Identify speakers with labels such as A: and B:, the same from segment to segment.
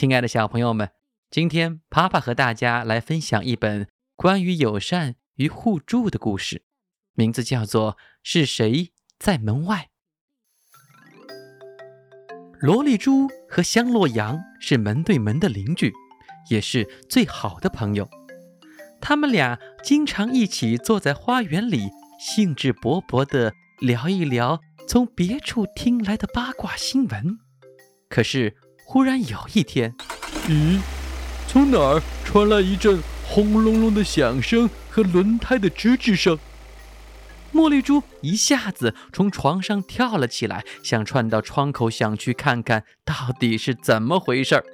A: 亲爱的小朋友们，今天爸爸和大家来分享一本关于友善与互助的故事，名字叫做《是谁在门外》。萝莉猪和香洛羊是门对门的邻居，也是最好的朋友。他们俩经常一起坐在花园里，兴致勃勃地聊一聊从别处听来的八卦新闻。可是，忽然有一天，
B: 咦，从哪儿传来一阵轰隆隆的响声和轮胎的吱吱声？
A: 茉莉猪一下子从床上跳了起来，想窜到窗口，想去看看到底是怎么回事儿。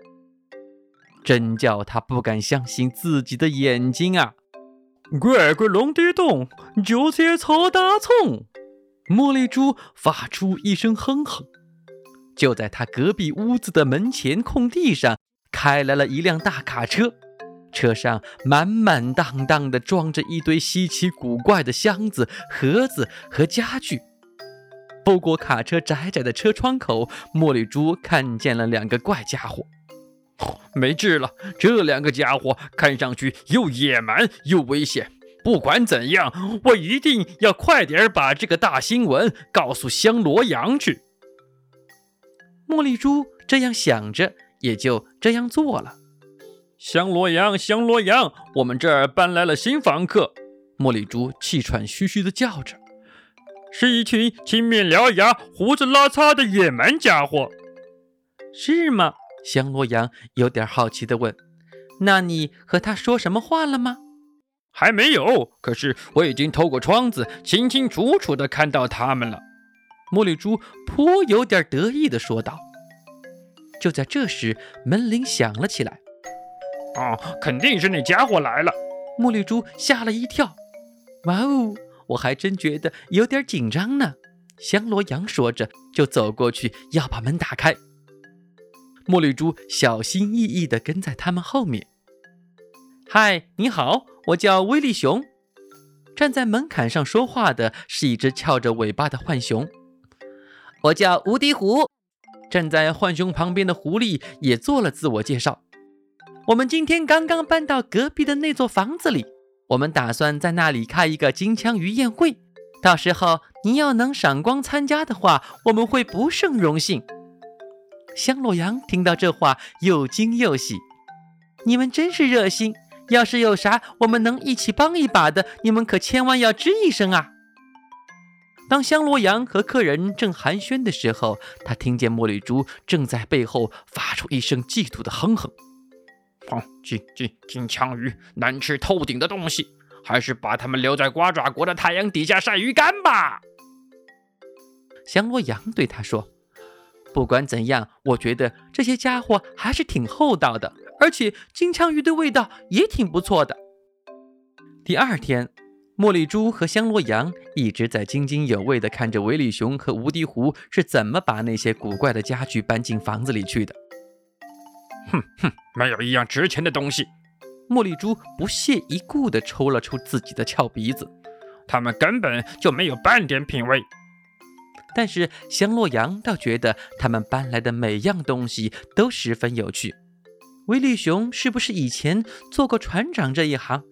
A: 真叫他不敢相信自己的眼睛啊！
B: 乖乖龙地洞，就些草大葱。
A: 茉莉猪发出一声哼哼。就在他隔壁屋子的门前空地上，开来了一辆大卡车，车上满满当当的装着一堆稀奇古怪的箱子、盒子和家具。透过卡车窄窄的车窗口，茉莉猪看见了两个怪家伙。
B: 没治了，这两个家伙看上去又野蛮又危险。不管怎样，我一定要快点把这个大新闻告诉香罗羊去。
A: 茉莉珠这样想着，也就这样做了。
B: 香罗羊，香罗羊，我们这儿搬来了新房客。
A: 茉莉珠气喘吁吁地叫着：“
B: 是一群青面獠牙、胡子拉碴的野蛮家伙，
A: 是吗？”香罗羊有点好奇地问：“那你和他说什么话了吗？”“
B: 还没有，可是我已经透过窗子清清楚楚地看到他们了。”
A: 茉莉猪颇有点得意地说道。就在这时，门铃响了起来。
B: “哦，肯定是那家伙来了。”
A: 茉莉猪吓了一跳。“哇哦，我还真觉得有点紧张呢。”香罗羊说着，就走过去要把门打开。茉莉猪小心翼翼地跟在他们后面。“嗨，你好，我叫威利熊。”站在门槛上说话的是一只翘着尾巴的浣熊。“我叫无敌虎。”站在浣熊旁边的狐狸也做了自我介绍。“我们今天刚刚搬到隔壁的那座房子里，我们打算在那里开一个金枪鱼宴会。到时候您要能赏光参加的话，我们会不胜荣幸。”香洛羊听到这话，又惊又喜。你们真是热心，要是有啥我们能一起帮一把的，你们可千万要吱一声啊！当香罗阳和客人正寒暄的时候，他听见茉莉珠正在背后发出一声嫉妒的哼哼：“
B: 哼，金金金枪鱼，难吃透顶的东西，还是把它们留在瓜爪国的太阳底下晒鱼干吧。”
A: 香罗阳对他说。不管怎样，我觉得这些家伙还是挺厚道的，而且金枪鱼的味道也挺不错的。第二天，茉莉珠和香罗羊一直在津津有味地看着维利熊和无敌狐是怎么把那些古怪的家具搬进房子里去的。
B: 哼哼，没有一样值钱的东西。
A: 茉莉珠不屑一顾地抽了抽自己的翘鼻子，
B: 他们根本就没有半点品味。
A: 但是香洛阳倒觉得他们搬来的每样东西都十分有趣。威利熊是不是以前做过船长这一行？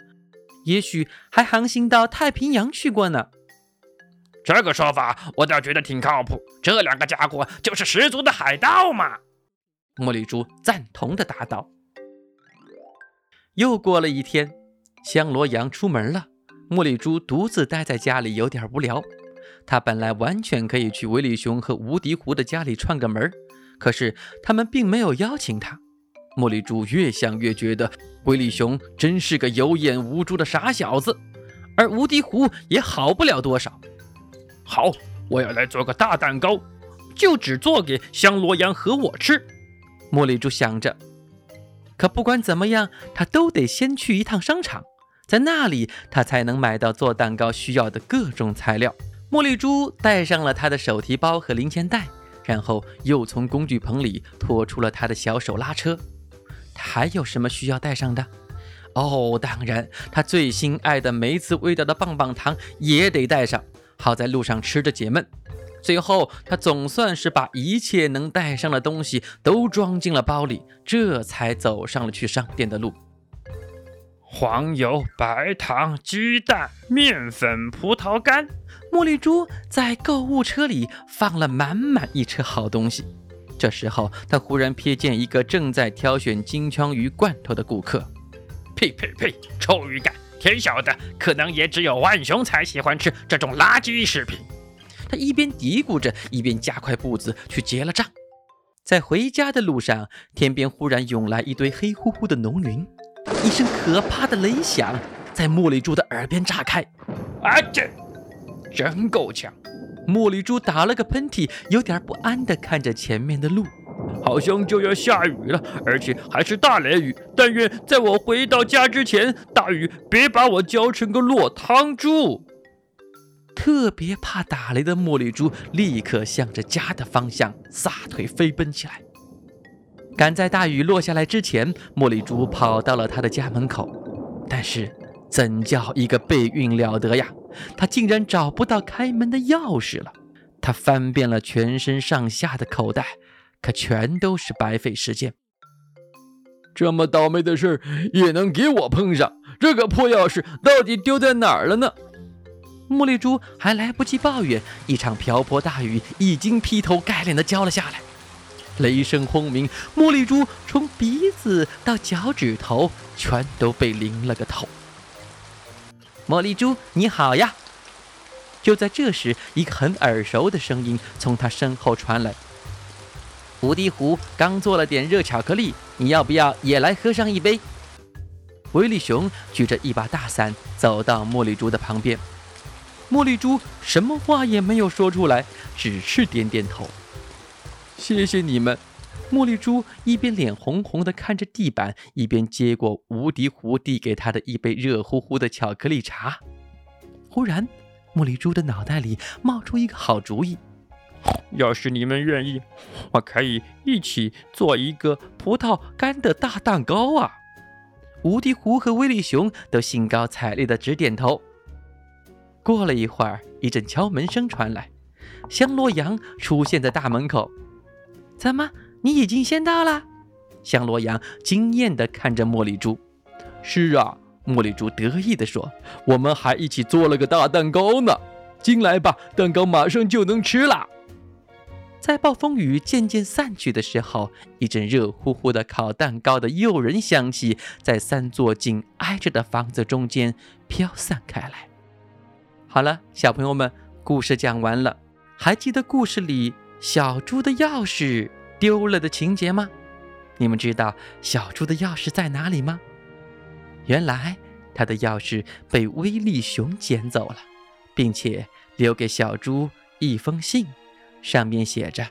A: 也许还航行到太平洋去过呢？
B: 这个说法我倒觉得挺靠谱。这两个家伙就是十足的海盗嘛！
A: 茉莉珠赞同的答道。又过了一天，香罗羊出门了，茉莉珠独自待在家里，有点无聊。他本来完全可以去威利熊和无敌狐的家里串个门可是他们并没有邀请他。茉莉猪越想越觉得威利熊真是个有眼无珠的傻小子，而无敌狐也好不了多少。
B: 好，我要来做个大蛋糕，就只做给香罗羊和我吃。
A: 茉莉猪想着。可不管怎么样，他都得先去一趟商场，在那里他才能买到做蛋糕需要的各种材料。茉莉猪带上了他的手提包和零钱袋，然后又从工具棚里拖出了他的小手拉车。他还有什么需要带上的？哦，当然，他最心爱的梅子味道的棒棒糖也得带上，好在路上吃着解闷。最后，他总算是把一切能带上的东西都装进了包里，这才走上了去商店的路。
B: 黄油、白糖、鸡蛋、面粉、葡萄干。
A: 茉莉猪在购物车里放了满满一车好东西。这时候，他忽然瞥见一个正在挑选金枪鱼罐头的顾客。
B: 呸呸呸！臭鱼干！天晓得，可能也只有浣熊才喜欢吃这种垃圾食品。
A: 他一边嘀咕着，一边加快步子去结了账。在回家的路上，天边忽然涌来一堆黑乎乎的浓云，一声可怕的雷响在茉莉珠的耳边炸开。
B: 啊，这真够呛！
A: 茉莉珠打了个喷嚏，有点不安地看着前面的路，
B: 好像就要下雨了，而且还是大雷雨。但愿在我回到家之前，大雨别把我浇成个落汤猪。
A: 特别怕打雷的茉莉珠立刻向着家的方向撒腿飞奔起来。赶在大雨落下来之前，茉莉珠跑到了他的家门口。但是，怎叫一个背运了得呀！他竟然找不到开门的钥匙了。他翻遍了全身上下的口袋，可全都是白费时间。
B: 这么倒霉的事也能给我碰上？这个破钥匙到底丢在哪儿了呢？
A: 茉莉珠还来不及抱怨，一场瓢泼大雨已经劈头盖脸地浇了下来。雷声轰鸣，茉莉珠从鼻子到脚趾头全都被淋了个透。茉莉猪，你好呀！就在这时，一个很耳熟的声音从他身后传来：“无敌湖刚做了点热巧克力，你要不要也来喝上一杯？”威力熊举着一把大伞走到茉莉猪的旁边。茉莉猪什么话也没有说出来，只是点点头。谢谢你们。茉莉猪一边脸红红的看着地板，一边接过无敌狐递给他的一杯热乎乎的巧克力茶。忽然，茉莉猪的脑袋里冒出一个好主意：
B: 要是你们愿意，我可以一起做一个葡萄干的大蛋糕啊！
A: 无敌狐和威力熊都兴高采烈的直点头。过了一会儿，一阵敲门声传来，香罗羊出现在大门口。怎么，你已经先到了？香罗阳惊艳地看着茉莉珠。
B: 是啊，茉莉珠得意地说：“我们还一起做了个大蛋糕呢。进来吧，蛋糕马上就能吃了。”
A: 在暴风雨渐渐散去的时候，一阵热乎乎的烤蛋糕的诱人香气在三座紧挨着的房子中间飘散开来。好了，小朋友们，故事讲完了。还记得故事里小猪的钥匙丢了的情节吗？你们知道小猪的钥匙在哪里吗？原来他的钥匙被威力熊捡走了，并且留给小猪一封信，上面写着：“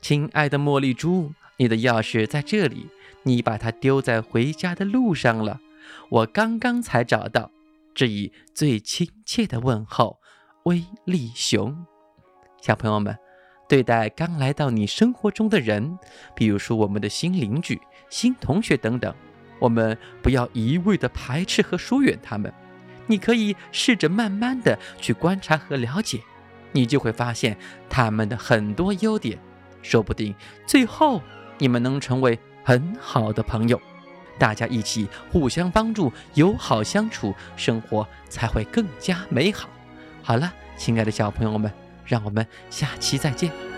A: 亲爱的茉莉猪，你的钥匙在这里，你把它丢在回家的路上了，我刚刚才找到。”致以最亲切的问候，威力熊。小朋友们，对待刚来到你生活中的人，比如说我们的新邻居、新同学等等，我们不要一味的排斥和疏远他们。你可以试着慢慢的去观察和了解，你就会发现他们的很多优点，说不定最后你们能成为很好的朋友。大家一起互相帮助，友好相处，生活才会更加美好。好了，亲爱的小朋友们，让我们下期再见。